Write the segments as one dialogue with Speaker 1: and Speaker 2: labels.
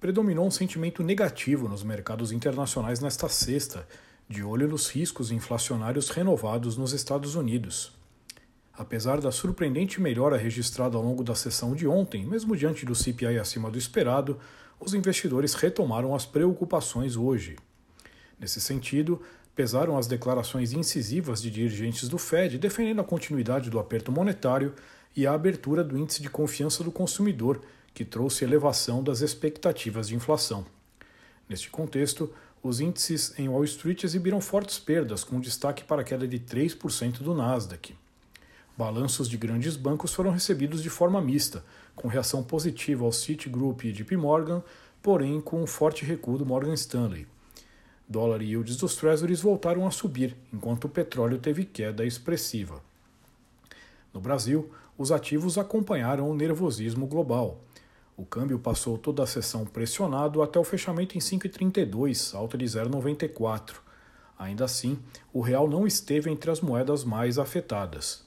Speaker 1: predominou um sentimento negativo nos mercados internacionais nesta sexta, de olho nos riscos inflacionários renovados nos Estados Unidos. Apesar da surpreendente melhora registrada ao longo da sessão de ontem, mesmo diante do CPI acima do esperado, os investidores retomaram as preocupações hoje. Nesse sentido, pesaram as declarações incisivas de dirigentes do Fed defendendo a continuidade do aperto monetário e a abertura do índice de confiança do consumidor, que trouxe elevação das expectativas de inflação. Neste contexto, os índices em Wall Street exibiram fortes perdas, com destaque para a queda de 3% do Nasdaq. Balanços de grandes bancos foram recebidos de forma mista, com reação positiva ao Citigroup e JP Morgan, porém com um forte recuo do Morgan Stanley. Dólar e yields dos Treasuries voltaram a subir, enquanto o petróleo teve queda expressiva. No Brasil, os ativos acompanharam o nervosismo global. O câmbio passou toda a sessão pressionado até o fechamento em 5,32, alta de 0,94. Ainda assim, o real não esteve entre as moedas mais afetadas.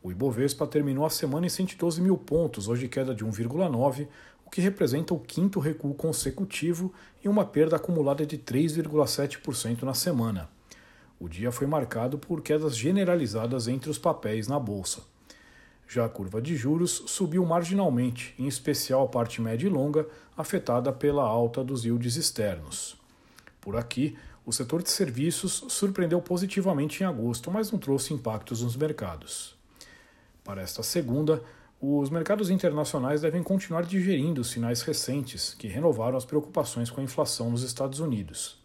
Speaker 1: O Ibovespa terminou a semana em 112 mil pontos, hoje queda de 1,9, o que representa o quinto recuo consecutivo e uma perda acumulada de 3,7% na semana. O dia foi marcado por quedas generalizadas entre os papéis na bolsa. Já a curva de juros subiu marginalmente, em especial a parte média e longa, afetada pela alta dos yields externos. Por aqui, o setor de serviços surpreendeu positivamente em agosto, mas não trouxe impactos nos mercados. Para esta segunda, os mercados internacionais devem continuar digerindo os sinais recentes que renovaram as preocupações com a inflação nos Estados Unidos.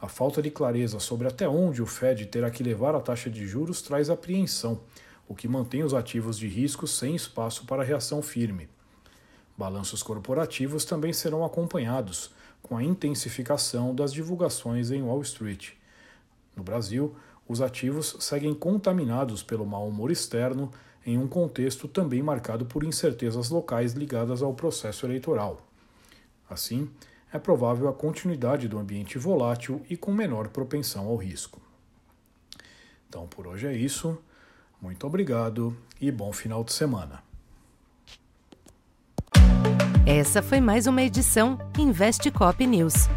Speaker 1: A falta de clareza sobre até onde o Fed terá que levar a taxa de juros traz apreensão o que mantém os ativos de risco sem espaço para reação firme. Balanços corporativos também serão acompanhados, com a intensificação das divulgações em Wall Street. No Brasil, os ativos seguem contaminados pelo mau humor externo em um contexto também marcado por incertezas locais ligadas ao processo eleitoral. Assim, é provável a continuidade do ambiente volátil e com menor propensão ao risco. Então, por hoje é isso. Muito obrigado e bom final de semana.
Speaker 2: Essa foi mais uma edição Investe Cop News.